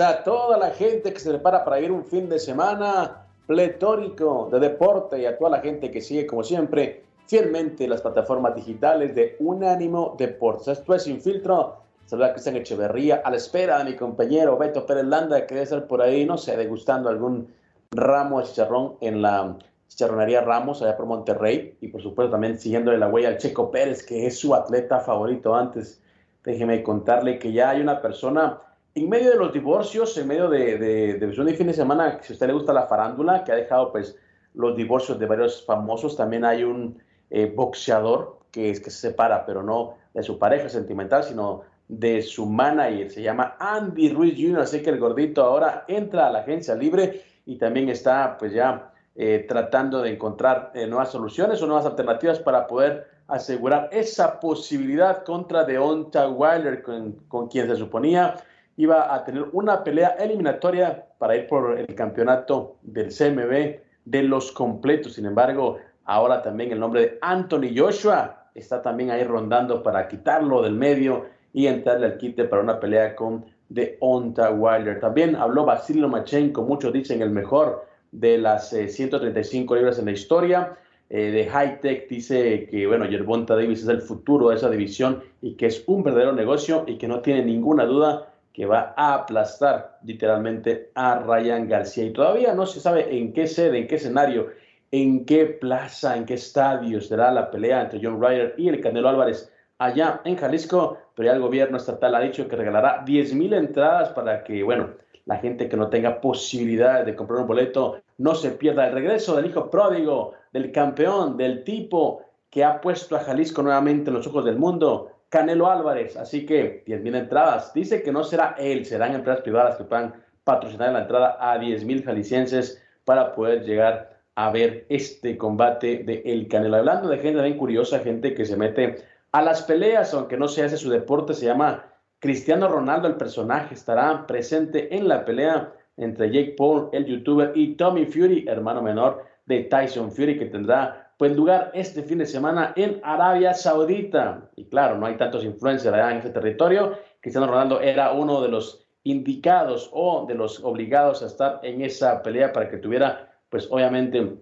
A toda la gente que se prepara para ir un fin de semana pletórico de deporte y a toda la gente que sigue, como siempre, fielmente las plataformas digitales de Unánimo Deportes. Esto es Sin Filtro. Saluda a Cristian Echeverría a la espera de mi compañero Beto Pérez Landa, que debe estar por ahí, no sé, degustando algún ramo de chicharrón en la chicharronería Ramos, allá por Monterrey. Y por supuesto también siguiéndole la huella al Checo Pérez, que es su atleta favorito antes. Déjeme contarle que ya hay una persona en medio de los divorcios, en medio de, de fin de semana, si a usted le gusta la farándula, que ha dejado pues los divorcios de varios famosos, también hay un eh, boxeador que que se separa, pero no de su pareja sentimental, sino de su manager, se llama Andy Ruiz Jr., así que el gordito ahora entra a la agencia libre y también está pues ya eh, tratando de encontrar eh, nuevas soluciones o nuevas alternativas para poder asegurar esa posibilidad contra Deonta Wilder, con quien se suponía iba a tener una pelea eliminatoria para ir por el campeonato del CMB de los completos. Sin embargo, ahora también el nombre de Anthony Joshua está también ahí rondando para quitarlo del medio y entrarle al quite para una pelea con Deonta Wilder. También habló Basilio Machenko, muchos dicen el mejor de las eh, 135 libras en la historia. Eh, de High Tech dice que, bueno, Yerbonta Davis es el futuro de esa división y que es un verdadero negocio y que no tiene ninguna duda que va a aplastar literalmente a Ryan García. Y todavía no se sabe en qué sede, en qué escenario, en qué plaza, en qué estadio será la pelea entre John Ryder y el Canelo Álvarez allá en Jalisco, pero ya el gobierno estatal ha dicho que regalará 10 mil entradas para que, bueno, la gente que no tenga posibilidad de comprar un boleto no se pierda el regreso del hijo pródigo, del campeón, del tipo que ha puesto a Jalisco nuevamente en los ojos del mundo, Canelo Álvarez. Así que 10 mil entradas. Dice que no será él, serán empresas privadas que puedan patrocinar la entrada a 10 mil jaliscienses para poder llegar a ver este combate de El Canelo. Hablando de gente bien curiosa, gente que se mete a las peleas, aunque no se hace su deporte, se llama Cristiano Ronaldo, el personaje, estará presente en la pelea entre Jake Paul, el youtuber, y Tommy Fury, hermano menor de Tyson Fury, que tendrá pues lugar este fin de semana en Arabia Saudita. Y claro, no hay tantos influencers allá en ese territorio. Cristiano Ronaldo era uno de los indicados o de los obligados a estar en esa pelea para que tuviera, pues obviamente,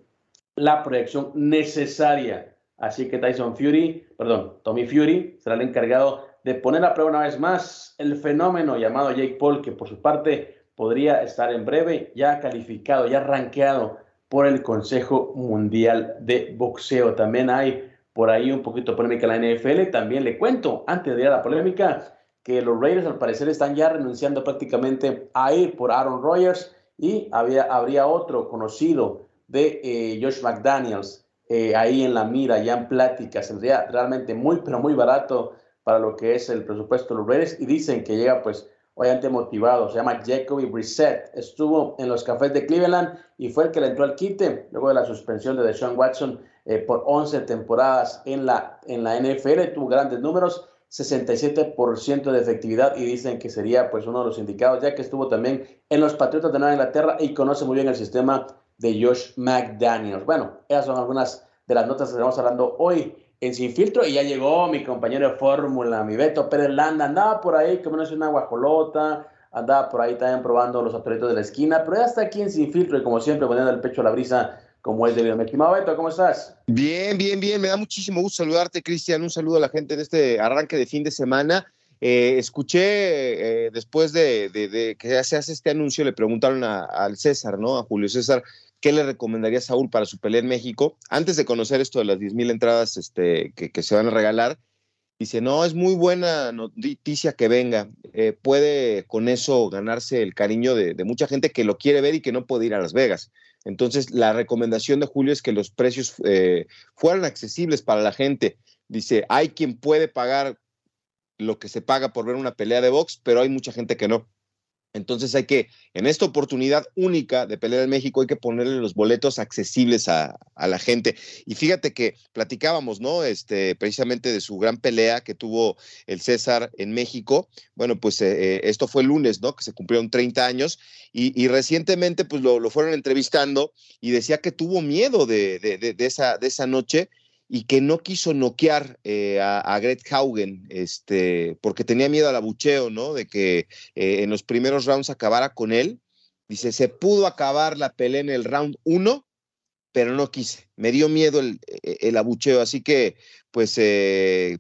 la proyección necesaria. Así que Tyson Fury, perdón, Tommy Fury será el encargado de poner a prueba una vez más el fenómeno llamado Jake Paul, que por su parte podría estar en breve ya calificado, ya rankeado por el Consejo Mundial de Boxeo. También hay por ahí un poquito de polémica en la NFL. También le cuento, antes de ir a la polémica, que los Raiders al parecer están ya renunciando prácticamente a ir por Aaron Rodgers y había, habría otro conocido de eh, Josh McDaniels eh, ahí en la mira, ya en pláticas. Sería realmente muy, pero muy barato para lo que es el presupuesto de los Raiders y dicen que llega pues obviamente motivado, se llama Jacoby Brissett, estuvo en los cafés de Cleveland y fue el que le entró al quite luego de la suspensión de Deshaun Watson eh, por 11 temporadas en la, en la NFL, tuvo grandes números, 67% de efectividad y dicen que sería pues uno de los indicados, ya que estuvo también en los Patriotas de Nueva Inglaterra y conoce muy bien el sistema de Josh McDaniels. Bueno, esas son algunas de las notas que estamos hablando hoy en Sin Filtro y ya llegó mi compañero de fórmula, mi Beto Pérez Landa, andaba por ahí comiéndose una guajolota, andaba por ahí también probando los atoritos de la esquina, pero ya está aquí en Sin Filtro y como siempre poniendo el pecho a la brisa como es debido. Mi estimado Beto, ¿cómo estás? Bien, bien, bien, me da muchísimo gusto saludarte, Cristian, un saludo a la gente en este arranque de fin de semana Eh, escuché eh, después de, que se hace este anuncio, le preguntaron al César, ¿no? A Julio César, ¿qué le recomendaría a Saúl para su pelea en México? Antes de conocer esto de las 10 mil entradas este, que, se van a regalar, dice, no, es muy buena noticia que venga. Eh, puede con eso ganarse el cariño de, mucha gente que lo quiere ver y que no puede ir a Las Vegas. Entonces, la recomendación de Julio es que los precios fueran accesibles para la gente. Dice, hay quien puede pagar lo que se paga por ver una pelea de box, pero hay mucha gente que no. Entonces hay que, en esta oportunidad única de pelea en México, hay que ponerle los boletos accesibles a, la gente. Y fíjate que platicábamos, ¿no? Este, precisamente de su gran pelea que tuvo el César en México. Bueno, pues eh, eh, esto fue el lunes, ¿no? Que se cumplieron 30 años y, recientemente pues lo, fueron entrevistando y decía que tuvo miedo de, de, esa, de esa noche y que no quiso noquear eh, a, a Gret Haugen, este, porque tenía miedo al abucheo, ¿no? De que eh, en los primeros rounds acabara con él. Dice, se pudo acabar la pelea en el round uno, pero no quise. Me dio miedo el, el abucheo, así que, pues, eh,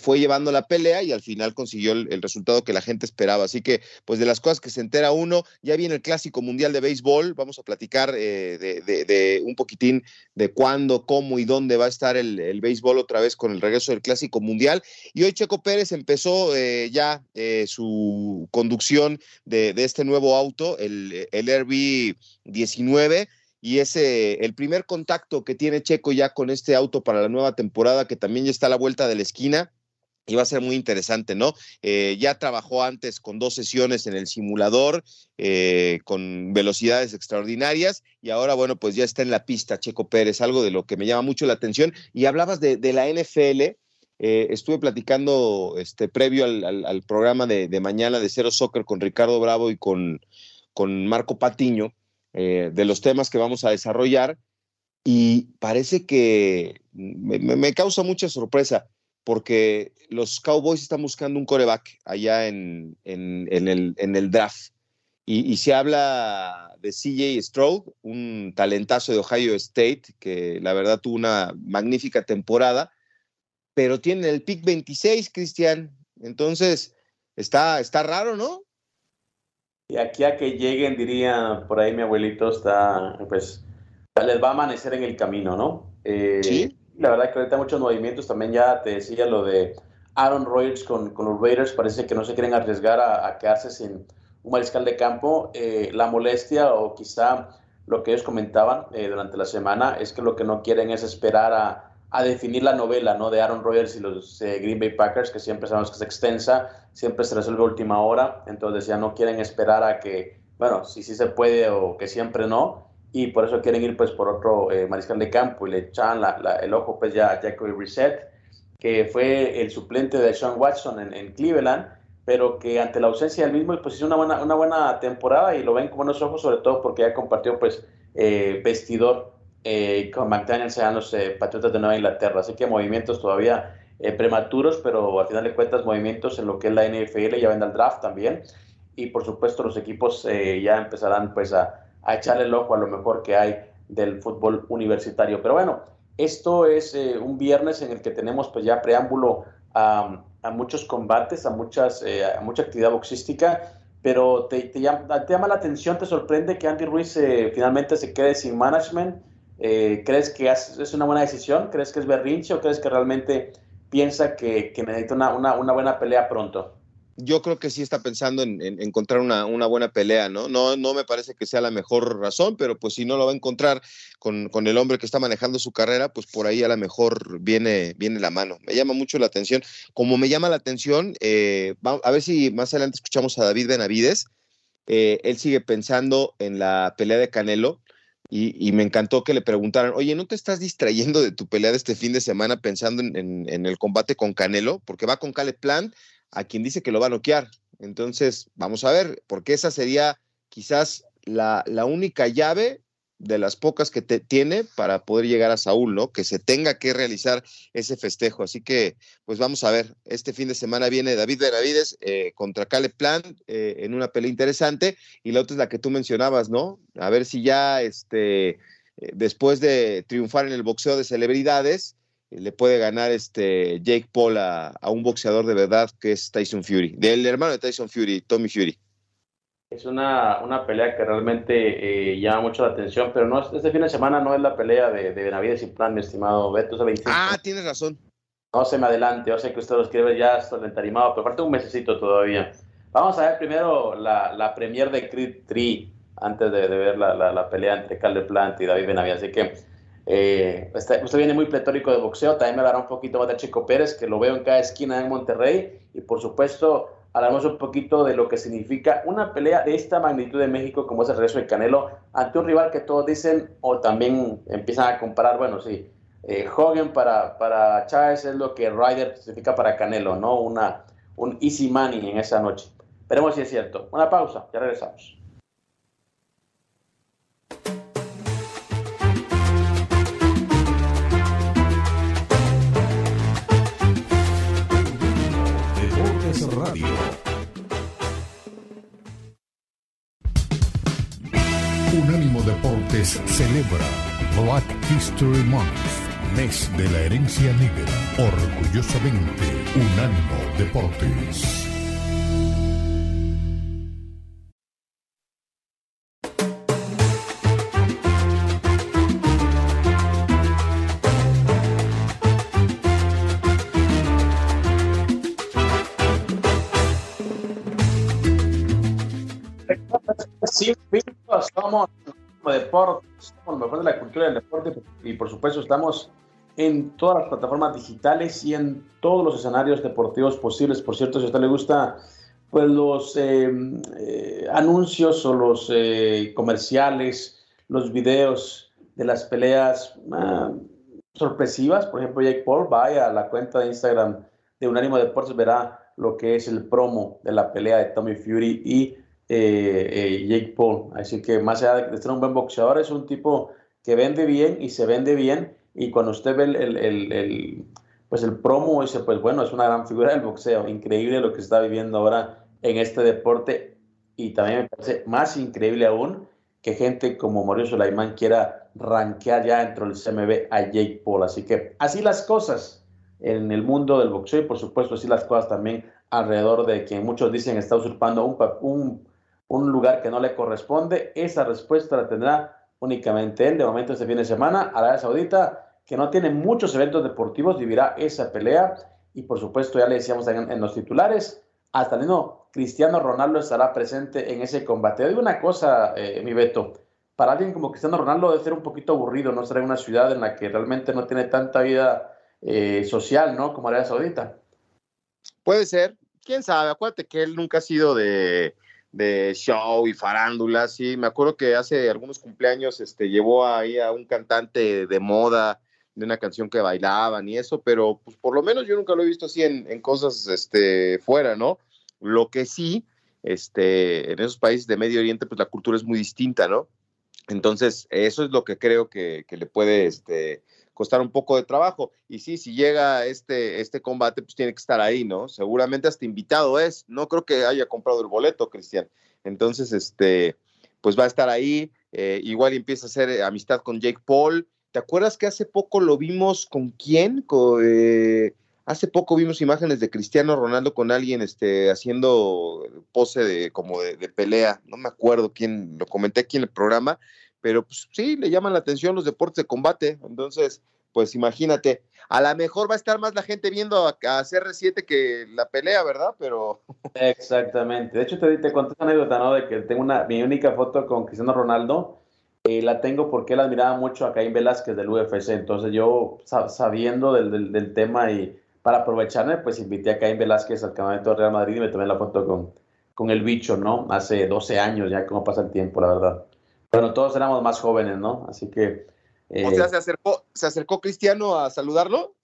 fue llevando la pelea y al final consiguió el, resultado que la gente esperaba. Así que, pues de las cosas que se entera uno, ya viene el Clásico Mundial de Béisbol. Vamos a platicar eh, de, un poquitín de cuándo, cómo y dónde va a estar el, béisbol otra vez con el regreso del Clásico Mundial. Y hoy Checo Pérez empezó eh, ya eh, su conducción de, este nuevo auto, el, el RB 19 y ese el primer contacto que tiene Checo ya con este auto para la nueva temporada que también ya está a la vuelta de la esquina. Y va a ser muy interesante, ¿no? Eh, ya trabajó antes con dos sesiones en el simulador, eh, con velocidades extraordinarias, y ahora, bueno, pues ya está en la pista Checo Pérez, algo de lo que me llama mucho la atención. Y hablabas de, la NFL, eh, estuve platicando este, previo al, programa de, mañana de Cero Soccer con Ricardo Bravo y con, con Marco Patiño, eh, de los temas que vamos a desarrollar y parece que me, causa mucha sorpresa porque los Cowboys están buscando un coreback allá en, el, draft. Y, se habla de CJ Stroud, un talentazo de Ohio State, que la verdad tuvo una magnífica temporada, pero tiene el pick 26, Cristian. Entonces, está, está raro, ¿no? Y aquí a que lleguen, diría por ahí mi abuelito, está, pues, les va a amanecer en el camino, ¿no? Eh, sí. La verdad que ahorita muchos movimientos, también ya te decía lo de Aaron Rodgers con, con los Raiders, parece que no se quieren arriesgar a, quedarse sin un mariscal de campo. Eh, la molestia o quizá lo que ellos comentaban eh, durante la semana es que lo que no quieren es esperar a, a definir la novela ¿no? de Aaron Rodgers y los eh, Green Bay Packers, que siempre sabemos que es extensa, siempre se resuelve a última hora, entonces ya no quieren esperar a que, bueno, si sí se puede o que siempre no, y por eso quieren ir pues por otro eh, mariscal de campo y le echan el ojo pues ya a Jacoby Reset, que fue el suplente de Sean Watson en, Cleveland, pero que ante la ausencia del mismo pues hizo una buena, una buena temporada y lo ven con buenos ojos, sobre todo porque ya compartió pues eh, vestidor eh, con McDaniels sean los eh, Patriotas de Nueva Inglaterra. Así que movimientos todavía eh, prematuros, pero al final de cuentas movimientos en lo que es la NFL, ya vendrá el draft también. Y por supuesto los equipos ya empezarán pues a, a, echarle el ojo a lo mejor que hay del fútbol universitario. Pero bueno, esto es un viernes en el que tenemos pues ya preámbulo a, a muchos combates, a, muchas, mucha actividad boxística pero te, te, llama, la atención, te sorprende que Andy Ruiz finalmente se quede sin management eh, ¿Crees que es una buena decisión? ¿Crees que es berrinche o crees que realmente piensa que, necesita una, buena pelea pronto? Yo creo que sí está pensando en, encontrar una, buena pelea, ¿no? ¿no? No me parece que sea la mejor razón, pero pues si no lo va a encontrar con, el hombre que está manejando su carrera, pues por ahí a lo mejor viene, viene la mano. Me llama mucho la atención. Como me llama la atención, eh, a ver si más adelante escuchamos a David Benavides. Eh, él sigue pensando en la pelea de Canelo y, me encantó que le preguntaran, oye, ¿no te estás distrayendo de tu pelea de este fin de semana pensando en, el combate con Canelo? Porque va con Caleb Plant, a quien dice que lo va a noquear. Entonces, vamos a ver, porque esa sería quizás la, la única llave de las pocas que te, tiene para poder llegar a Saúl, ¿no? Que se tenga que realizar ese festejo. Así que, pues vamos a ver, este fin de semana viene David Benavides eh, contra Caleb Plant eh, en una pelea interesante y la otra es la que tú mencionabas, ¿no? A ver si ya, este, eh, después de triunfar en el boxeo de celebridades, le puede ganar este Jake Paul a, un boxeador de verdad que es Tyson Fury, del hermano de Tyson Fury, Tommy Fury. Es una, una pelea que realmente eh, llama mucho la atención, pero no este fin de semana no es la pelea de, de Benavides y Plan, mi estimado Beto. Ah, tienes razón. No se me adelante, yo sé que usted los quiere ver ya entarimado, pero falta un mesecito todavía. Vamos a ver primero la, la premier de Creed 3 antes de, ver la, la, pelea entre Calder Plant y David Benavides. Así que eh, usted viene muy pletórico de boxeo, también me hablará un poquito más de Chico Pérez, que lo veo en cada esquina en Monterrey, y por supuesto hablamos un poquito de lo que significa una pelea de esta magnitud de México como es el regreso de Canelo ante un rival que todos dicen o también empiezan a comparar, bueno, sí, eh, Hogan para, para Chávez es lo que Ryder significa para Canelo, ¿no? Una, un easy money en esa noche. Veremos si es cierto. Una pausa, ya regresamos. Deportes celebra Black History Month, mes de la herencia negra. Orgullosamente, Unánimo Deportes. Deporte, somos lo mejor de la cultura del deporte y por supuesto estamos en todas las plataformas digitales y en todos los escenarios deportivos posibles. Por cierto, si a usted le gusta pues los em, eh, anuncios o los eh, comerciales, los videos de las peleas ah, sorpresivas, por ejemplo, Jake Paul, vaya a la cuenta de Instagram de Unánimo Deportes, verá lo que es el promo de la pelea de Tommy Fury y eh, eh, Jake Paul. Así que más allá de ser un buen boxeador, es un tipo que vende bien y se vende bien. Y cuando usted ve el, pues el promo, dice, pues bueno, es una gran figura del boxeo. Increíble lo que está viviendo ahora en este deporte. Y también me parece más increíble aún que gente como Mauricio Sulaimán quiera rankear ya dentro del CMB a Jake Paul. Así que así las cosas en el mundo del boxeo y por supuesto así las cosas también alrededor de quien muchos dicen está usurpando un un lugar que no le corresponde, esa respuesta la tendrá únicamente él. De momento, este fin de semana, Arabia Saudita, que no tiene muchos eventos deportivos, vivirá esa pelea. Y por supuesto, ya le decíamos en, los titulares, hasta el mismo Cristiano Ronaldo estará presente en ese combate. Digo una cosa, eh, mi Beto, para alguien como Cristiano Ronaldo debe ser un poquito aburrido no estar en una ciudad en la que realmente no tiene tanta vida eh, social, ¿no? Como Arabia Saudita. Puede ser, quién sabe, acuérdate que él nunca ha sido de, de show y farándula, sí, me acuerdo que hace algunos cumpleaños este, llevó ahí a un cantante de moda de una canción que bailaban y eso, pero pues por lo menos yo nunca lo he visto así en, cosas este, fuera, ¿no? Lo que sí, este, en esos países de Medio Oriente, pues la cultura es muy distinta, ¿no? Entonces, eso es lo que creo que, que le puede este, costar un poco de trabajo. Y sí, si llega este, este combate, pues tiene que estar ahí, ¿no? Seguramente hasta invitado es. No creo que haya comprado el boleto, Cristian. Entonces, este, pues va a estar ahí. Eh, igual empieza a hacer amistad con Jake Paul. ¿Te acuerdas que hace poco lo vimos con quién? Eh, hace poco vimos imágenes de Cristiano Ronaldo con alguien este, haciendo pose de como de, pelea. No me acuerdo quién, lo comenté aquí en el programa, pero pues sí, le llaman la atención los deportes de combate. Entonces, pues imagínate, a lo mejor va a estar más la gente viendo a, CR7 que la pelea, ¿verdad? Pero. Exactamente. De hecho, te, te conté una anécdota, ¿no? De que tengo una, mi única foto con Cristiano Ronaldo. Eh, la tengo porque él admiraba mucho a Caín Velázquez del UFC. Entonces, yo sabiendo del, del, tema y para aprovecharme, pues invité a Caín Velázquez al campamento de Real Madrid y me tomé la foto con, con el bicho, ¿no? Hace 12 años ya, cómo pasa el tiempo, la verdad. Bueno, todos éramos más jóvenes, ¿no? Así que... o sea, eh, ¿se acercó, ¿se acercó Cristiano a saludarlo?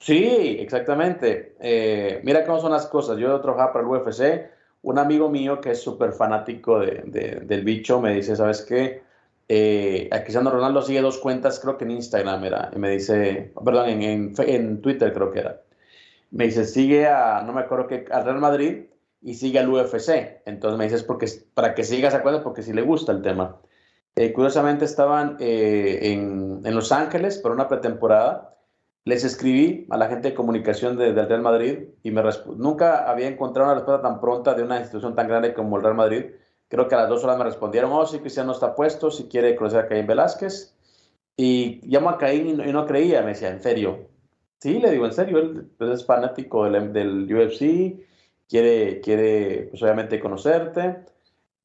Sí, exactamente. Eh, mira cómo son las cosas. Yo trabajaba para el UFC. Un amigo mío que es súper fanático de, del bicho me dice, ¿sabes qué? Eh, Cristiano Ronaldo sigue dos cuentas, creo que en Instagram era, y me dice, perdón, en, en, Twitter creo que era. Me dice, sigue a, no me acuerdo qué, al Real Madrid y sigue al UFC. Entonces me dices, porque, para que sigas esa cuenta, porque sí le gusta el tema. Eh, curiosamente estaban eh, en, Los Ángeles por una pretemporada les escribí a la gente de comunicación del Real Madrid y me nunca había encontrado una respuesta tan pronta de una institución tan grande como el Real Madrid. Creo que a las dos horas me respondieron, oh, sí, Cristiano está puesto, si quiere conocer a Caín Velázquez. Y llamo a Caín y no, creía, me decía, ¿en serio? Sí, le digo, en serio, él pues, es fanático del, del UFC, quiere, quiere pues, obviamente conocerte.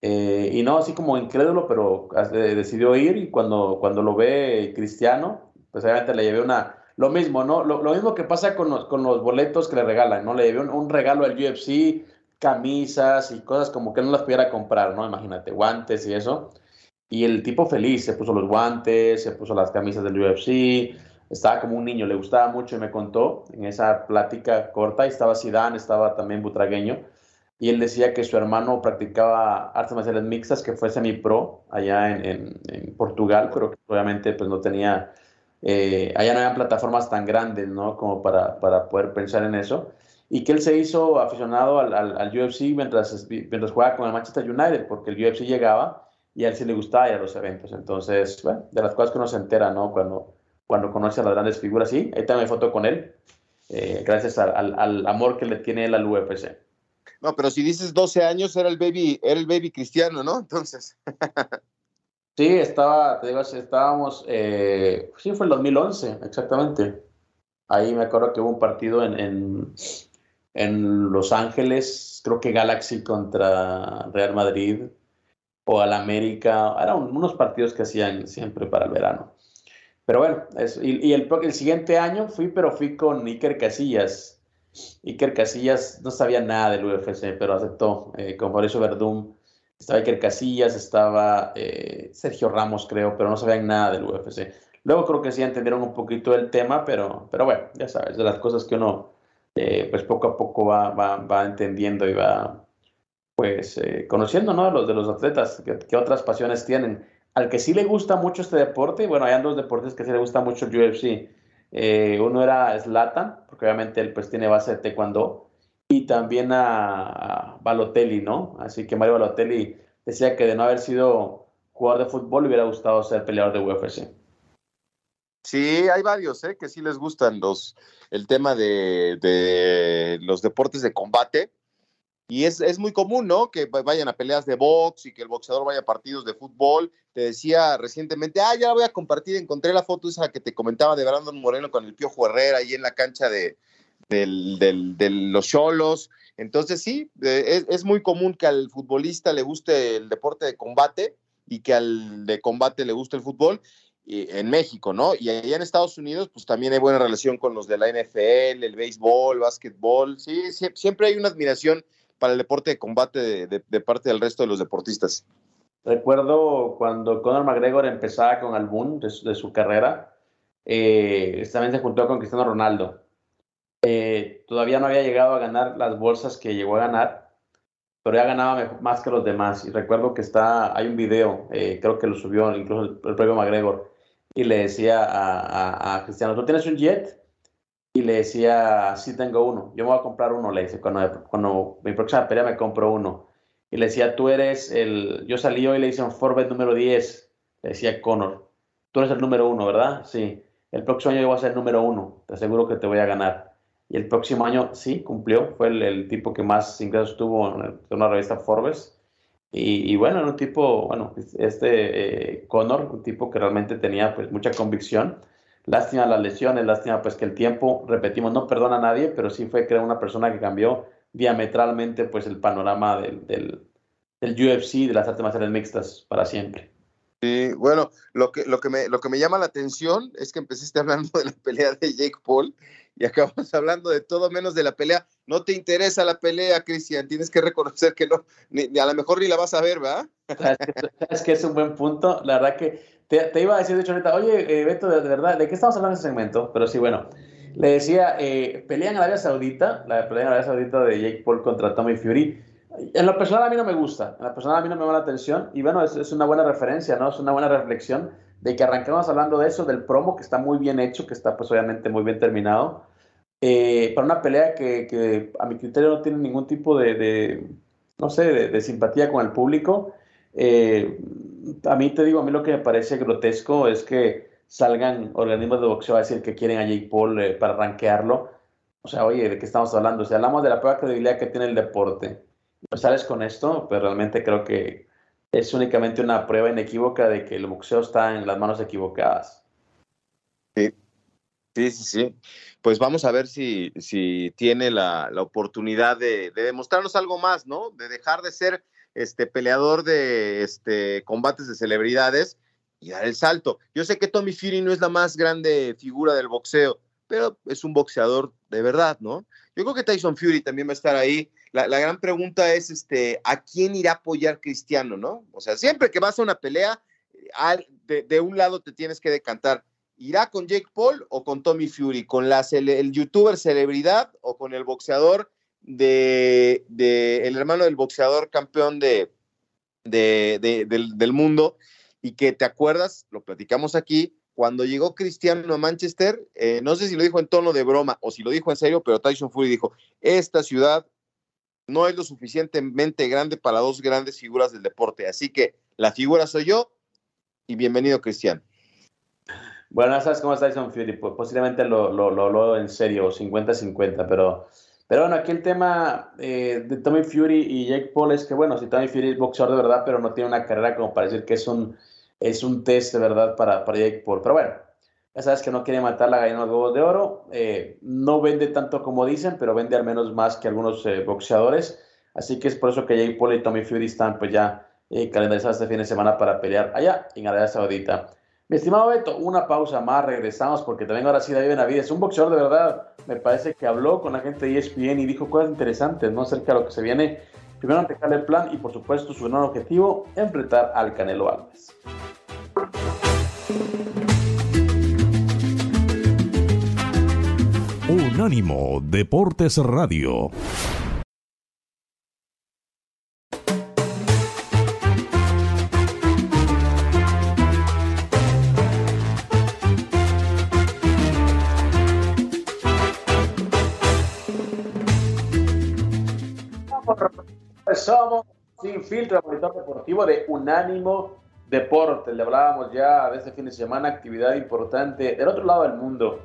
Eh, y no así como incrédulo, pero decidió ir y cuando, cuando lo ve Cristiano, pues obviamente le llevé una, lo mismo, ¿no? Lo, mismo que pasa con los, con los, boletos que le regalan, ¿no? Le llevé un, regalo al UFC, camisas y cosas como que no las pudiera comprar, ¿no? Imagínate, guantes y eso. Y el tipo feliz, se puso los guantes, se puso las camisas del UFC, estaba como un niño, le gustaba mucho y me contó en esa plática corta, y estaba Zidane, estaba también Butragueño, y él decía que su hermano practicaba artes marciales mixtas, que fue semi-pro allá en, en, Portugal, pero que obviamente pues no tenía, eh, allá no había plataformas tan grandes, ¿no? Como para, para, poder pensar en eso. Y que él se hizo aficionado al, al, UFC mientras, mientras jugaba con el Manchester United, porque el UFC llegaba y a él sí le gustaba ir a los eventos. Entonces, bueno, de las cosas que uno se entera, ¿no? Cuando, cuando conoce a las grandes figuras, sí. Ahí está mi foto con él, eh, gracias al, al amor que le tiene él al UFC. No, pero si dices 12 años, era el baby, era el baby cristiano, ¿no? Entonces. sí, estaba, te digo, estábamos, eh, sí, fue el 2011, exactamente. Ahí me acuerdo que hubo un partido en, en, Los Ángeles, creo que Galaxy contra Real Madrid o al América. Eran unos partidos que hacían siempre para el verano. Pero bueno, y, el, el, siguiente año fui, pero fui con Iker Casillas Iker Casillas no sabía nada del UFC, pero aceptó. Eh, con Mauricio Verdún estaba Iker Casillas, estaba eh, Sergio Ramos, creo, pero no sabían nada del UFC. Luego creo que sí entendieron un poquito el tema, pero, pero bueno, ya sabes, de las cosas que uno eh, pues poco a poco va, va, va entendiendo y va pues conociendo, ¿no? Los de los atletas, que, otras pasiones tienen. Al que sí le gusta mucho este deporte, bueno, hay dos deportes que sí le gusta mucho el UFC, eh, uno era Slatan, porque obviamente él pues tiene base de taekwondo, y también a, Balotelli, ¿no? Así que Mario Balotelli decía que de no haber sido jugador de fútbol le hubiera gustado ser peleador de UFC. Sí, hay varios, ¿eh? Que sí les gustan los, el tema de, de los deportes de combate. Y es, es, muy común, ¿no? Que vayan a peleas de box y que el boxeador vaya a partidos de fútbol. Te decía recientemente, ah, ya la voy a compartir, encontré la foto esa que te comentaba de Brandon Moreno con el Piojo Herrera ahí en la cancha de, los Cholos. Entonces sí, es, es, muy común que al futbolista le guste el deporte de combate y que al de combate le guste el fútbol en México, ¿no? Y allá en Estados Unidos, pues también hay buena relación con los de la NFL, el béisbol, básquetbol. Sí, siempre hay una admiración para el deporte de combate de, parte del resto de los deportistas. Recuerdo cuando Conor McGregor empezaba con el boom de, su, carrera, eh, también se juntó con Cristiano Ronaldo. Eh, todavía no había llegado a ganar las bolsas que llegó a ganar, pero ya ganaba más que los demás. Y recuerdo que está, hay un video, eh, creo que lo subió incluso el, propio McGregor, y le decía a, a Cristiano, ¿tú tienes un jet? Y le decía, sí tengo uno, yo me voy a comprar uno, le dice, cuando, cuando mi próxima pelea me compro uno. Y le decía, tú eres el, yo salí hoy y le hice un Forbes número 10, le decía Conor, tú eres el número uno, ¿verdad? Sí, el próximo año yo voy a ser el número uno, te aseguro que te voy a ganar. Y el próximo año sí, cumplió, fue el, tipo que más ingresos tuvo en una revista Forbes. Y, bueno, era un tipo, bueno, este eh, Conor, un tipo que realmente tenía pues mucha convicción Lástima las lesiones, lástima pues que el tiempo, repetimos, no perdona a nadie, pero sí fue creo una persona que cambió diametralmente pues el panorama del, del, del UFC, de las artes marciales mixtas para siempre. Sí, bueno, lo que, lo, que me, lo que me llama la atención es que empezaste hablando de la pelea de Jake Paul y acabamos hablando de todo menos de la pelea. No te interesa la pelea, Cristian, tienes que reconocer que no, ni, a lo mejor ni la vas a ver, ¿verdad? Es que es un buen punto, la verdad que te, iba a decir, de hecho, ahorita, oye, eh, Beto, de, verdad, ¿de qué estamos hablando en ese segmento? Pero sí, bueno, le decía, eh, pelea en Arabia Saudita, la pelea en Arabia Saudita de Jake Paul contra Tommy Fury. En lo personal a mí no me gusta, en lo personal a mí no me llama la atención, y bueno, es, una buena referencia, ¿no? Es una buena reflexión de que arrancamos hablando de eso, del promo, que está muy bien hecho, que está pues obviamente muy bien terminado, eh, para una pelea que, que, a mi criterio no tiene ningún tipo de, de no sé, de, de, simpatía con el público. Eh, a mí te digo, a mí lo que me parece grotesco es que salgan organismos de boxeo a decir que quieren a Jake Paul eh, para rankearlo. O sea, oye, ¿de qué estamos hablando? O sea, hablamos de la prueba credibilidad que tiene el deporte. Pues sales con esto, pero realmente creo que es únicamente una prueba inequívoca de que el boxeo está en las manos equivocadas. Sí, sí, sí, sí. Pues vamos a ver si, si tiene la, la oportunidad de, de, demostrarnos algo más, ¿no? De dejar de ser este peleador de este, combates de celebridades y dar el salto. Yo sé que Tommy Fury no es la más grande figura del boxeo, pero es un boxeador de verdad, ¿no? Yo creo que Tyson Fury también va a estar ahí. La, la, gran pregunta es, este, ¿a quién irá a apoyar Cristiano, no? O sea, siempre que vas a una pelea, al, de, de, un lado te tienes que decantar. ¿Irá con Jake Paul o con Tommy Fury? ¿Con la, el youtuber celebridad o con el boxeador de, de el hermano del boxeador campeón de, de, de del, del mundo? Y que te acuerdas, lo platicamos aquí, cuando llegó Cristiano a Manchester, eh, no sé si lo dijo en tono de broma o si lo dijo en serio, pero Tyson Fury dijo, esta ciudad no es lo suficientemente grande para dos grandes figuras del deporte, así que la figura soy yo y bienvenido Cristiano. Bueno, ¿sabes cómo está Tyson Fury? Pues posiblemente lo, lo, lo, lo en serio, 50-50, pero, pero bueno, aquí el tema eh, de Tommy Fury y Jake Paul es que, bueno, si Tommy Fury es boxeador de verdad, pero no tiene una carrera como para decir que es un es un test de verdad para, para Jake Paul. Pero bueno, ya sabes que no quiere matar la gallina de los de oro. Eh, no vende tanto como dicen, pero vende al menos más que algunos eh, boxeadores. Así que es por eso que Jake Paul y Tommy Fury están pues ya eh, calendarizados este fin de semana para pelear allá en Arabia Saudita. Mi estimado Beto, una pausa más, regresamos porque también ahora sí David Benavides, es un boxeador de verdad, me parece que habló con la gente de ESPN y dijo cosas interesantes, ¿no? Acerca de lo que se viene. Primero, antejar el plan y por supuesto su gran objetivo, enfrentar al Canelo Alves. Unánimo Deportes Radio. Somos sin filtro, monitor deportivo de Unánimo Deportes. Le hablábamos ya de este fin de semana, actividad importante del otro lado del mundo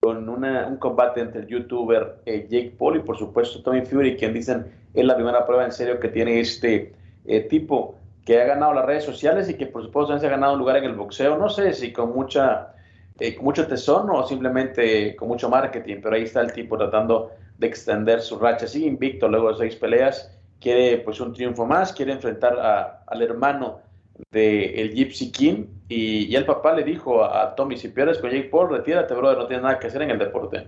con una, un combate entre el youtuber eh, Jake Paul y por supuesto Tommy Fury, quien dicen es la primera prueba en serio que tiene este eh, tipo que ha ganado las redes sociales y que por supuesto se ha ganado un lugar en el boxeo, no sé si con mucha eh, con mucho tesón o simplemente con mucho marketing, pero ahí está el tipo tratando de extender su racha, sigue invicto luego de seis peleas, quiere pues un triunfo más, quiere enfrentar a, al hermano de el Gypsy King y, y, el papá le dijo a, Tommy, si pierdes con Jake Paul, retírate, brother, no tienes nada que hacer en el deporte.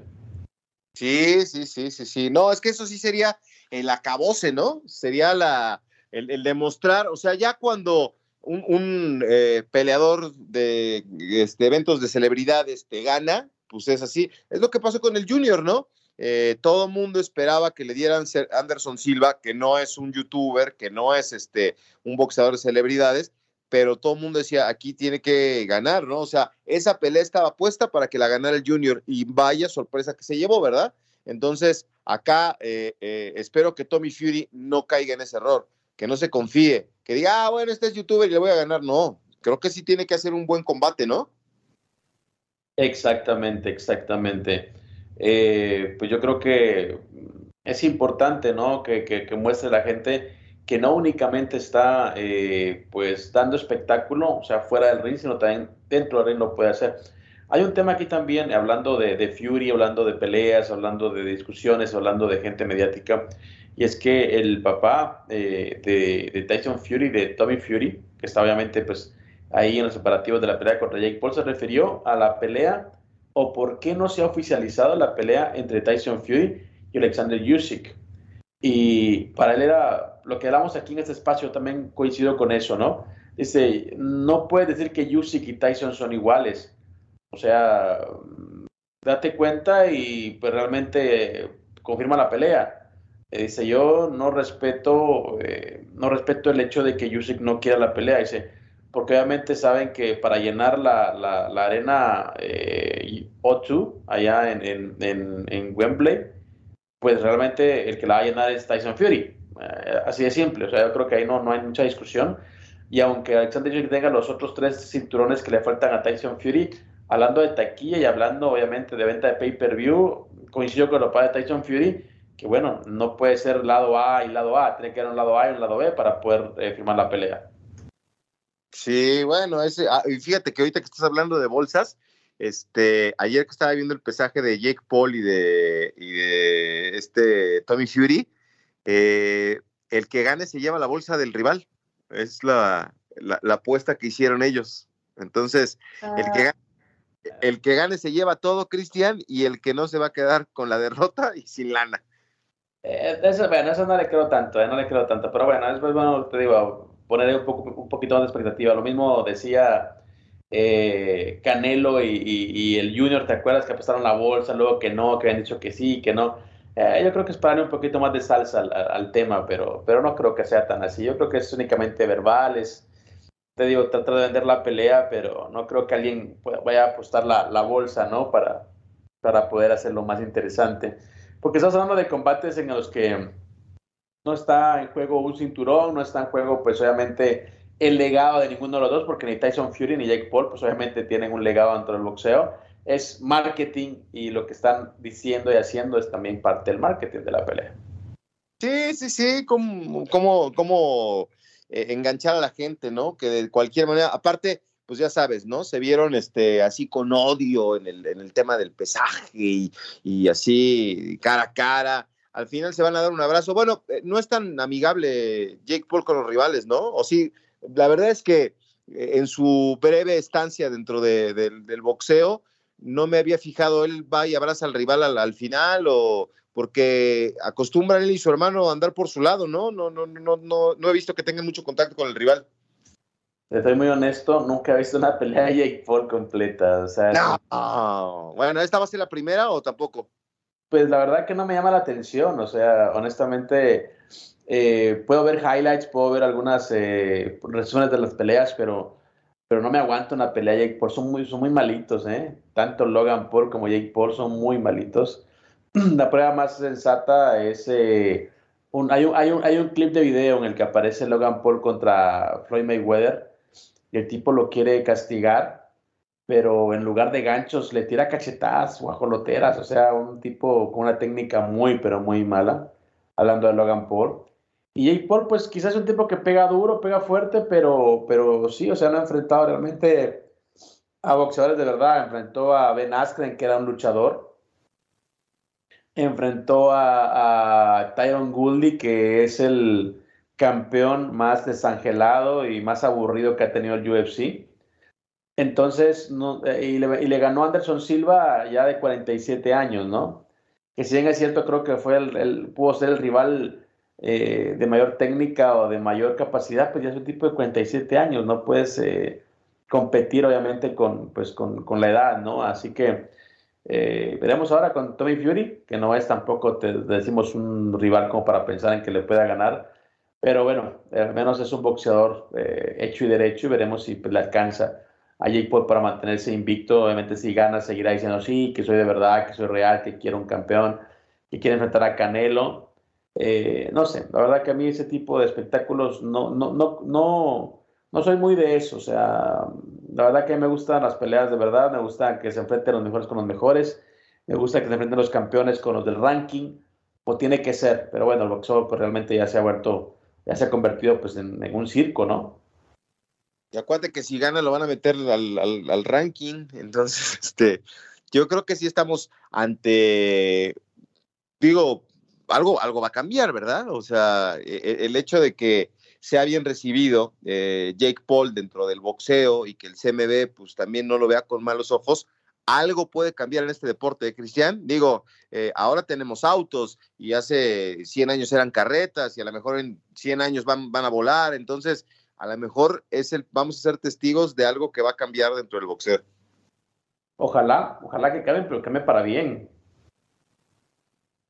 Sí, sí, sí, sí, sí. No, es que eso sí sería el acabose, ¿no? Sería la, el, el demostrar, o sea, ya cuando un, un eh, peleador de este, eventos de celebridades te gana, pues es así. Es lo que pasó con el Junior, ¿no? Eh, todo el mundo esperaba que le dieran Anderson Silva, que no es un youtuber, que no es este, un boxeador de celebridades, pero todo el mundo decía, aquí tiene que ganar, ¿no? O sea, esa pelea estaba puesta para que la ganara el Junior y vaya sorpresa que se llevó, ¿verdad? Entonces, acá eh, eh, espero que Tommy Fury no caiga en ese error, que no se confíe, que diga, ah, bueno, este es youtuber y le voy a ganar. No, creo que sí tiene que hacer un buen combate, ¿no? Exactamente, exactamente. Eh, pues yo creo que es importante, ¿no? Que, que, que muestre la gente que no únicamente está eh, pues dando espectáculo, o sea, fuera del ring, sino también dentro del ring lo puede hacer. Hay un tema aquí también, hablando de, de Fury, hablando de peleas, hablando de discusiones, hablando de gente mediática, y es que el papá eh, de, de, Tyson Fury, de Tommy Fury, que está obviamente pues ahí en los separativos de la pelea contra Jake Paul, se refirió a la pelea o por qué no se ha oficializado la pelea entre Tyson Fury y Alexander Usyk. Y para él era lo que hablamos aquí en este espacio, también coincido con eso, ¿no? Dice, no puedes decir que Usyk y Tyson son iguales. O sea, date cuenta y pues realmente confirma la pelea. Dice, yo no respeto, eh, no respeto el hecho de que Usyk no quiera la pelea. Dice, porque obviamente saben que para llenar la, la, arena eh, O2 allá en, en, en, en, Wembley, pues realmente el que la va a llenar es Tyson Fury. Eh, así de simple, o sea, yo creo que ahí no, no hay mucha discusión. Y aunque Alexander Usyk tenga los otros tres cinturones que le faltan a Tyson Fury, hablando de taquilla y hablando obviamente de venta de pay-per-view, coincido con lo de Tyson Fury, que bueno, no puede ser lado A y lado A, tiene que haber un lado A y un lado B para poder eh, firmar la pelea. Sí, bueno, ese, ah, y fíjate que ahorita que estás hablando de bolsas, este, ayer que estaba viendo el pesaje de Jake Paul y de, y de este Tommy Fury, eh, el que gane se lleva la bolsa del rival. Es la, la, apuesta que hicieron ellos. Entonces, el, que ah. gane, el que gane se lleva todo, Cristian, y el que no se va a quedar con la derrota y sin lana. Eh, eso, bueno, eso no le creo tanto, eh, no le creo tanto. Pero bueno, después, bueno, te digo, poner un, poco, un poquito más de expectativa. Lo mismo decía eh, Canelo y, el Junior, ¿te acuerdas que apostaron la bolsa, luego que no, que habían dicho que sí, que no? Eh, yo creo que es para darle un poquito más de salsa al, tema, pero, pero no creo que sea tan así. Yo creo que es únicamente verbal, es, te digo, tratar de vender la pelea, pero no creo que alguien vaya a apostar la, bolsa, ¿no? Para, para poder hacerlo más interesante. Porque estamos hablando de combates en los que no está en juego un cinturón, no está en juego, pues obviamente el legado de ninguno de los dos, porque ni Tyson Fury ni Jake Paul, pues obviamente tienen un legado dentro del boxeo. Es marketing y lo que están diciendo y haciendo es también parte del marketing de la pelea. Sí, sí, sí, como, como, como eh, enganchar a la gente, ¿no? Que de cualquier manera, aparte, pues ya sabes, ¿no? Se vieron este, así con odio en el, en el tema del pesaje y, y así cara a cara al final se van a dar un abrazo. Bueno, eh, no es tan amigable Jake Paul con los rivales, ¿no? O sí, la verdad es que eh, en su breve estancia dentro del boxeo, no me había fijado, él va y abraza al rival al, final o porque acostumbran él y su hermano a andar por su lado, ¿no? No, no, no, no, no he visto que tengan mucho contacto con el rival. Estoy muy honesto, nunca he visto una pelea de Jake Paul completa. O sea, no. Bueno, ¿esta va a ser la primera o tampoco? Pues la verdad que no me llama la atención, o sea, honestamente, eh, puedo ver highlights, puedo ver algunas eh, de las peleas, pero, pero no me aguanto una pelea Jake Paul. Son muy, son muy malitos, ¿eh? Tanto Logan Paul como Jake Paul son muy malitos. La prueba más sensata es... Eh, un, hay, un, hay, un, hay un clip de video en el que aparece Logan Paul contra Floyd Mayweather y el tipo lo quiere castigar, pero en lugar de ganchos le tira cachetadas o ajoloteras, o sea, un tipo con una técnica muy, pero muy mala, hablando de Logan Paul. Y Jake Paul, pues quizás es un tipo que pega duro, pega fuerte, pero, pero sí, o sea, no ha enfrentado realmente a boxeadores de verdad. Enfrentó a Ben Askren, que era un luchador. Enfrentó a, a Tyron Gouldy, que es el campeón más desangelado y más aburrido que ha tenido el UFC. Entonces, no, eh, y, le, y, le, ganó Anderson Silva ya de 47 años, ¿no? Que si bien es cierto, creo que fue el pudo ser el rival eh, de mayor técnica o de mayor capacidad, pues ya es un tipo de 47 años, no puedes eh, competir obviamente con, pues, con, con, la edad, ¿no? Así que eh, veremos ahora con Tommy Fury, que no es tampoco, te decimos, un rival como para pensar en que le pueda ganar, pero bueno, al menos es un boxeador hecho y derecho y veremos si pues, le alcanza a Jake para mantenerse invicto, obviamente si gana seguirá diciendo sí, que soy de verdad, que soy real, que quiero un campeón, que quiere enfrentar a Canelo, eh, no sé, la verdad que a mí ese tipo de espectáculos no, no, no, no, no soy muy de eso. O sea, la verdad que me gustan las peleas de verdad, me gusta que se enfrenten los mejores con los mejores, me gusta que se enfrenten los campeones con los del ranking, o tiene que ser, pero bueno, el boxeo pues, realmente ya se ha vuelto, ya se ha convertido pues en, un circo, ¿no? Y acuérdate que si gana lo van a meter al, al ranking, entonces, este, yo creo que sí estamos ante, digo, algo, algo va a cambiar, ¿verdad? O sea, e, e, el hecho de que sea bien recibido eh, Jake Paul dentro del boxeo y que el CMB pues también no lo vea con malos ojos, algo puede cambiar en este deporte, ¿eh, Cristian. Digo, eh, ahora tenemos autos y hace 100 años eran carretas y a lo mejor en 100 años van, van a volar, entonces a lo mejor es el, vamos a ser testigos de algo que va a cambiar dentro del boxeo. Ojalá, ojalá que cambie, pero cambie para bien.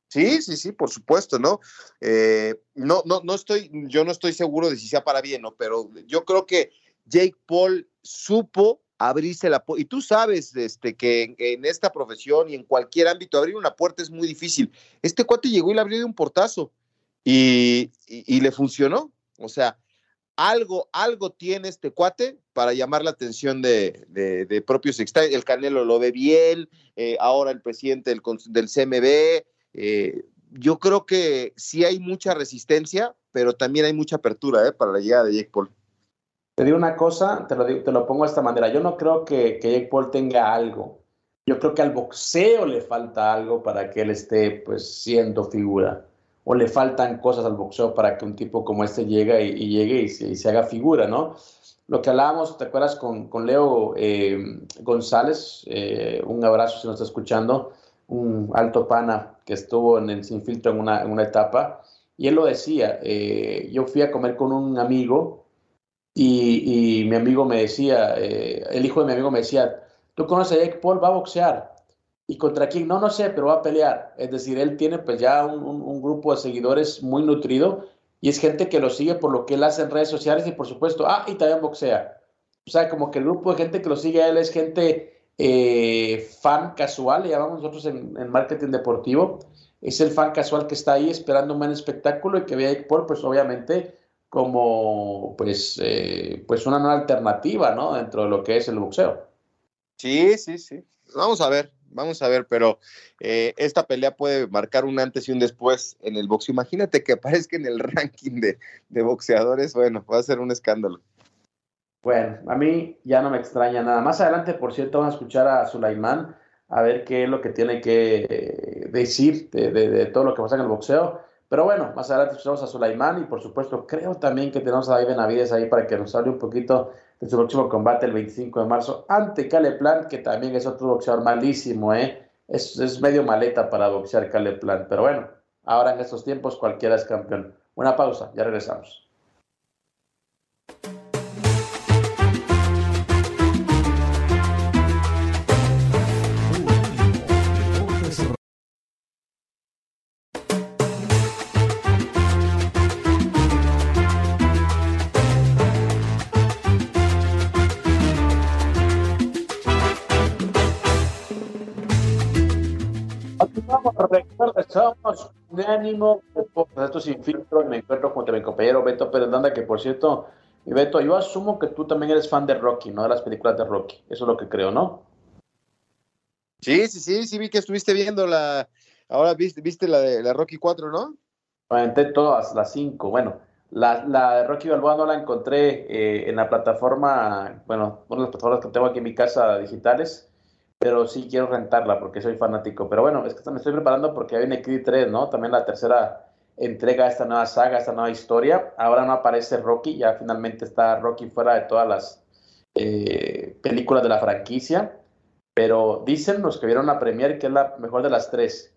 Sí, sí, sí, por supuesto, ¿no? Eh, no, no, no estoy, yo no estoy seguro de si sea para bien, ¿no? Pero yo creo que Jake Paul supo abrirse la puerta. Y tú sabes este, que en, esta profesión y en cualquier ámbito abrir una puerta es muy difícil. Este cuate llegó y le abrió de un portazo y, y, le funcionó. O sea, algo, algo tiene este cuate para llamar la atención de, de, propios extraños. El Canelo lo ve bien, eh, ahora el presidente del, del CMB. Eh, yo creo que sí hay mucha resistencia, pero también hay mucha apertura eh, para la llegada de Jake Paul. Te digo una cosa, te lo, te lo pongo de esta manera. Yo no creo que, que Paul tenga algo. Yo creo que al boxeo le falta algo para que él esté pues siendo figura o le faltan cosas al boxeo para que un tipo como este llegue y, llegue y se, haga figura, ¿no? Lo que hablábamos, ¿te acuerdas con, con Leo eh, González? Eh, un abrazo si nos está escuchando, un alto pana que estuvo en el Sin Filtro en una, en una etapa, y él lo decía, eh, yo fui a comer con un amigo y, y mi amigo me decía, el hijo de mi amigo me decía, ¿tú conoces a Jake Paul? Va a boxear. ¿Y contra quién? No, no sé, pero va a pelear. Es decir, él tiene pues ya un, grupo de seguidores muy nutrido y es gente que lo sigue por lo que él hace en redes sociales y por supuesto, ah, y también boxea. O sea, como que el grupo de gente que lo sigue a él es gente eh, fan casual, le llamamos nosotros en, marketing deportivo. Es el fan casual que está ahí esperando un buen espectáculo y que ve a Paul, pues obviamente como pues, eh, pues una nueva alternativa, ¿no? Dentro de lo que es el boxeo. Sí, sí, sí. Vamos a ver, vamos a ver, pero eh, esta pelea puede marcar un antes y un después en el boxeo. Imagínate que aparezca en el ranking de, boxeadores, bueno, va a ser un escándalo. Bueno, a mí ya no me extraña nada. Más adelante, por cierto, vamos a escuchar a Sulaimán a ver qué es lo que tiene que decir de, todo lo que pasa en el boxeo. Pero bueno, más adelante escuchamos a Sulaimán y por supuesto creo también que tenemos a David Benavides ahí para que nos hable un poquito de su próximo combate el 25 de marzo ante Plan, que también es otro boxeador malísimo, ¿eh? Es, es medio maleta para boxear Plan, pero bueno, ahora en estos tiempos cualquiera es campeón. Una pausa, ya regresamos. Somos un ánimo, esto sin filtro, me encuentro con mi compañero Beto Pérez que por cierto, y Beto, yo asumo que tú también eres fan de Rocky, ¿no? De las películas de Rocky, eso es lo que creo, ¿no? Sí, sí, sí, sí vi que estuviste viendo la, ahora viste, viste la de la Rocky 4, ¿no? Entré todas, las 5, bueno, la, la, de Rocky Balboa no la encontré eh, en la plataforma, bueno, una de las plataformas que tengo aquí en mi casa digitales, pero sí quiero rentarla porque soy fanático. Pero bueno, es que me estoy preparando porque viene Creed 3, ¿no? También la tercera entrega de esta nueva saga, esta nueva historia. Ahora no aparece Rocky, ya finalmente está Rocky fuera de todas las eh, películas de la franquicia. Pero dicen los que vieron la premier que es la mejor de las tres.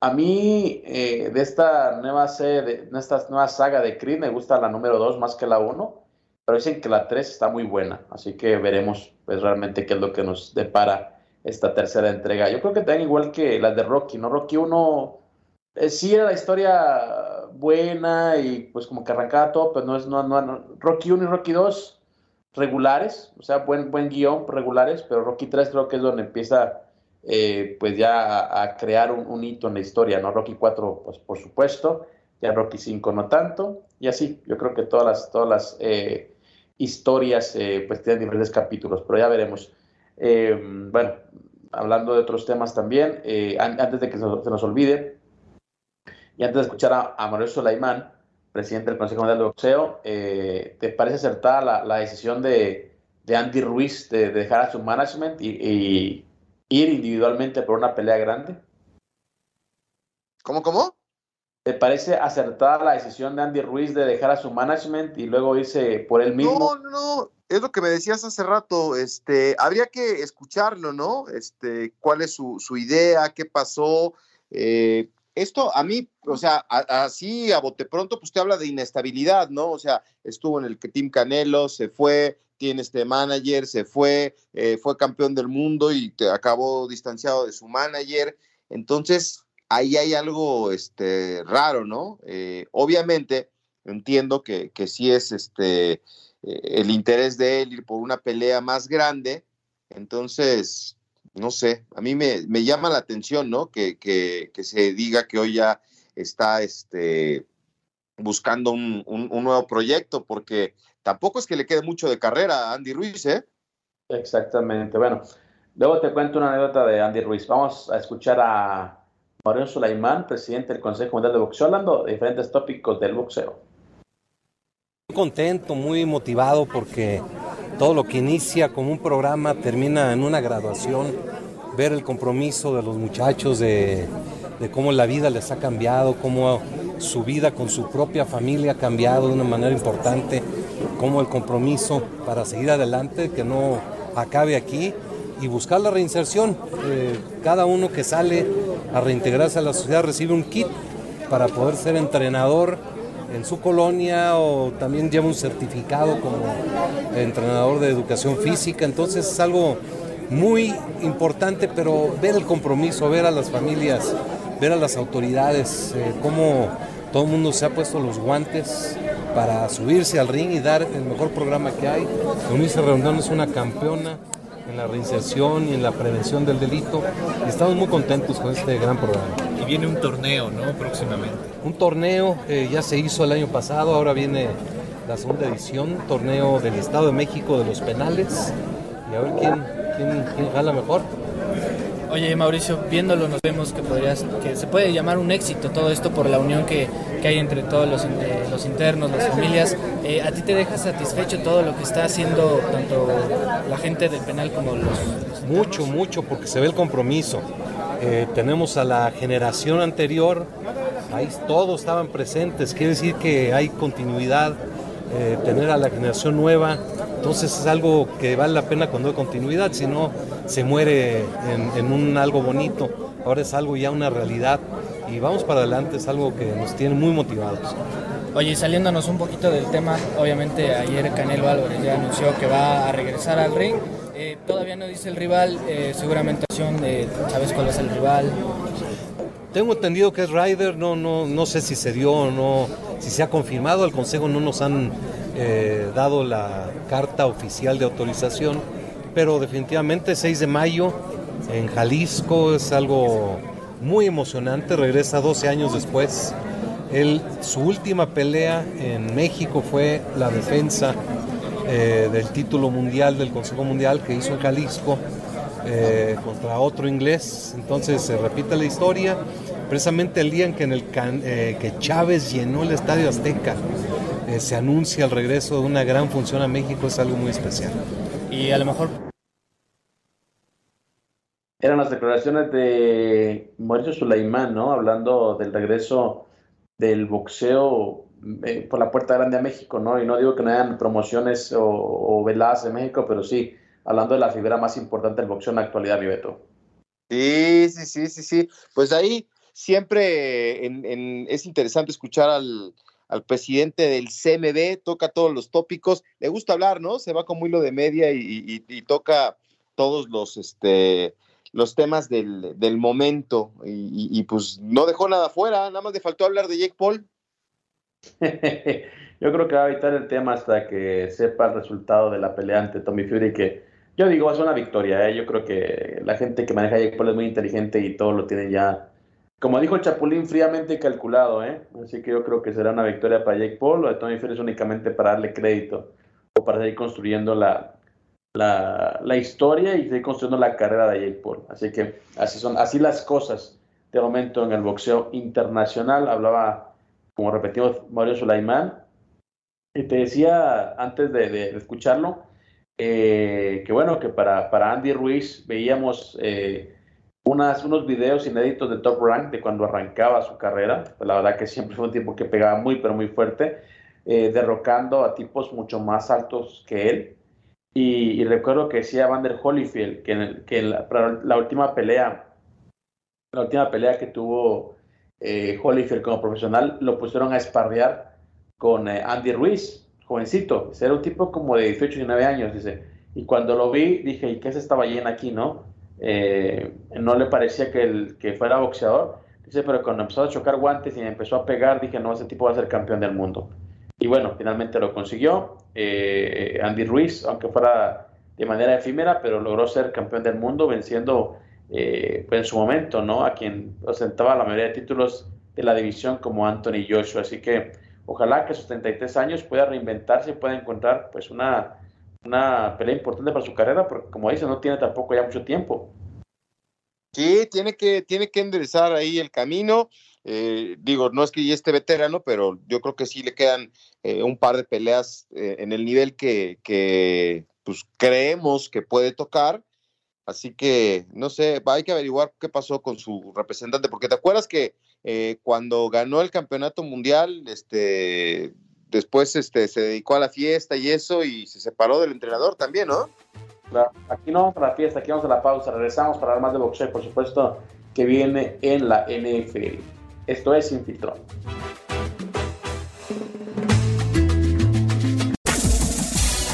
A mí, eh, de esta nueva serie, de esta nueva saga de Creed, me gusta la número 2 más que la 1, pero dicen que la 3 está muy buena, así que veremos pues realmente qué es lo que nos depara esta tercera entrega. Yo creo que también igual que las de Rocky, ¿no? Rocky 1 eh, sí era la historia buena y pues como que arrancaba todo, pero no es, no, no, Rocky 1 y Rocky 2 regulares, o sea, buen, buen guion regulares, pero Rocky 3 creo que es donde empieza eh, pues ya a, crear un, hito en la historia, ¿no? Rocky 4, pues por supuesto, ya Rocky 5 no tanto, y así, yo creo que todas las, todas las eh, historias pues tienen diferentes capítulos, pero ya veremos. Eh, bueno, hablando de otros temas también, eh, antes de que se, nos olvide, y antes de escuchar a, Manuel Sulaimán, presidente del Consejo Mundial de Boxeo, eh, ¿te parece acertada la, decisión de, Andy Ruiz de, dejar a su management y, ir individualmente por una pelea grande? ¿Cómo, cómo? ¿Te parece acertada la decisión de Andy Ruiz de dejar a su management y luego irse por él mismo? No, no, es lo que me decías hace rato, este, habría que escucharlo, ¿no? Este, cuál es su, idea, qué pasó. Eh, esto a mí, o sea, así a bote pronto, pues te habla de inestabilidad, ¿no? O sea, estuvo en el Team Canelo, se fue, tiene este manager, se fue, eh, fue campeón del mundo y te acabó distanciado de su manager. Entonces, ahí hay algo este, raro, ¿no? Eh, obviamente, entiendo que, que sí es este el interés de él ir por una pelea más grande. Entonces, no sé, a mí me, llama la atención, ¿no? Que, se diga que hoy ya está este, buscando un, nuevo proyecto, porque tampoco es que le quede mucho de carrera a Andy Ruiz, ¿eh? Exactamente. Bueno, luego te cuento una anécdota de Andy Ruiz. Vamos a escuchar a Mauricio Sulaimán, presidente del Consejo Mundial de Boxeo, hablando de diferentes tópicos del boxeo. Contento, muy motivado porque todo lo que inicia como un programa termina en una graduación. Ver el compromiso de los muchachos, de, de cómo la vida les ha cambiado, cómo su vida con su propia familia ha cambiado de una manera importante, cómo el compromiso para seguir adelante, que no acabe aquí y buscar la reinserción. Eh, cada uno que sale a reintegrarse a la sociedad recibe un kit para poder ser entrenador en su colonia o también lleva un certificado como entrenador de educación física. Entonces es algo muy importante, pero ver el compromiso, ver a las familias, ver a las autoridades, eh, cómo todo el mundo se ha puesto los guantes para subirse al ring y dar el mejor programa que hay. Eunice Rondón es una campeona en la reinserción y en la prevención del delito. Y estamos muy contentos con este gran programa. Viene un torneo, ¿no? Próximamente. Un torneo eh, ya se hizo el año pasado, ahora viene la segunda edición, torneo del Estado de México de los penales. Y a ver quién, quién, quién jala mejor. Oye Mauricio, viéndolo nos vemos que podrías, que se puede llamar un éxito todo esto por la unión que, que hay entre todos los, eh, los internos, las familias. Eh, ¿A ti te deja satisfecho todo lo que está haciendo tanto la gente del penal como los... los mucho, mucho, porque se ve el compromiso. Eh, tenemos a la generación anterior, ahí todos estaban presentes, quiere decir que hay continuidad, eh, tener a la generación nueva, entonces es algo que vale la pena cuando hay continuidad, si no se muere en, un algo bonito, ahora es algo ya una realidad. Y vamos para adelante, es algo que nos tiene muy motivados. Oye, saliéndonos un poquito del tema, obviamente ayer Canelo Álvarez ya anunció que va a regresar al ring. Eh, todavía no dice el rival, eh, seguramente sabes cuál es el rival. Tengo entendido que es Ryder, no, no, no sé si se dio o no, si se ha confirmado, el Consejo no nos han eh, dado la carta oficial de autorización, pero definitivamente 6 de mayo en Jalisco es algo muy emocionante, regresa 12 años después. Él, su última pelea en México fue la defensa eh, del título mundial del Consejo Mundial que hizo en Jalisco eh, contra otro inglés. Entonces se repite la historia. Precisamente el día en que, en el can, eh, que Chávez llenó el Estadio Azteca, eh, se anuncia el regreso de una gran función a México, es algo muy especial. Y a lo mejor Eran las declaraciones de Mauricio Sulaimán, ¿no? Hablando del regreso del boxeo eh, por la puerta grande a México, ¿no? Y no digo que no hayan promociones o, veladas en México, pero sí, hablando de la figura más importante del boxeo en la actualidad, mi Beto. Sí, sí, sí, sí, sí. Pues ahí siempre es interesante escuchar al, al, presidente del CMB, toca todos los tópicos, le gusta hablar, ¿no? Se va como hilo de media y toca todos los, este, los temas del, del momento y, y, pues no dejó nada fuera, nada más le faltó hablar de Jake Paul. Yo creo que va a evitar el tema hasta que sepa el resultado de la pelea ante Tommy Fury, que yo digo, ser una victoria. ¿eh? Yo creo que la gente que maneja Jake Paul es muy inteligente y todo lo tiene ya, como dijo Chapulín, fríamente calculado. ¿eh? Así que yo creo que será una victoria para Jake Paul. Lo de Tommy Fury es únicamente para darle crédito o para seguir construyendo la, la, la, historia y seguir construyendo la carrera de Jake Paul. Así que así son, así las cosas de momento en el boxeo internacional. Hablaba, como repetimos, Mario Sulaimán. Y te decía antes de, de escucharlo, eh, que bueno, que para, para Andy Ruiz veíamos eh, unas, unos videos inéditos de Top Rank de cuando arrancaba su carrera. Pues la verdad que siempre fue un tipo que pegaba muy, pero muy fuerte, eh, derrocando a tipos mucho más altos que él. Y, y recuerdo que decía Vander Holyfield que, que la, la, última pelea, la última pelea que tuvo eh, como profesional, lo pusieron a esparrear con eh, Andy Ruiz, jovencito. Era un tipo como de 18, 19 años, dice. Y cuando lo vi, dije, ¿y qué se estaba lleno aquí, no? Eh, no le parecía que, que fuera boxeador. Dice, pero cuando empezó a chocar guantes y empezó a pegar, dije, no, ese tipo va a ser campeón del mundo. Y bueno, finalmente lo consiguió. Eh, Andy Ruiz, aunque fuera de manera efímera, pero logró ser campeón del mundo venciendo eh, pues en su momento, ¿no? A quien ostentaba la mayoría de títulos de la división como Anthony Joshua. Así que ojalá que a sus 33 años pueda reinventarse y pueda encontrar pues una, una pelea importante para su carrera, porque como dice, no tiene tampoco ya mucho tiempo. Sí, tiene que, tiene que enderezar ahí el camino. Eh, digo, no es que ya esté veterano, pero yo creo que sí le quedan eh, un par de peleas eh, en el nivel que, que pues, creemos que puede tocar. Así que, no sé, hay que averiguar qué pasó con su representante, porque te acuerdas que cuando ganó el campeonato mundial, este, después este, se dedicó a la fiesta y eso, y se separó del entrenador también, ¿no? Aquí no vamos a la fiesta, aquí vamos a la pausa. Regresamos para más de boxeo, por supuesto, que viene en la NFL. Esto es Infiltrón.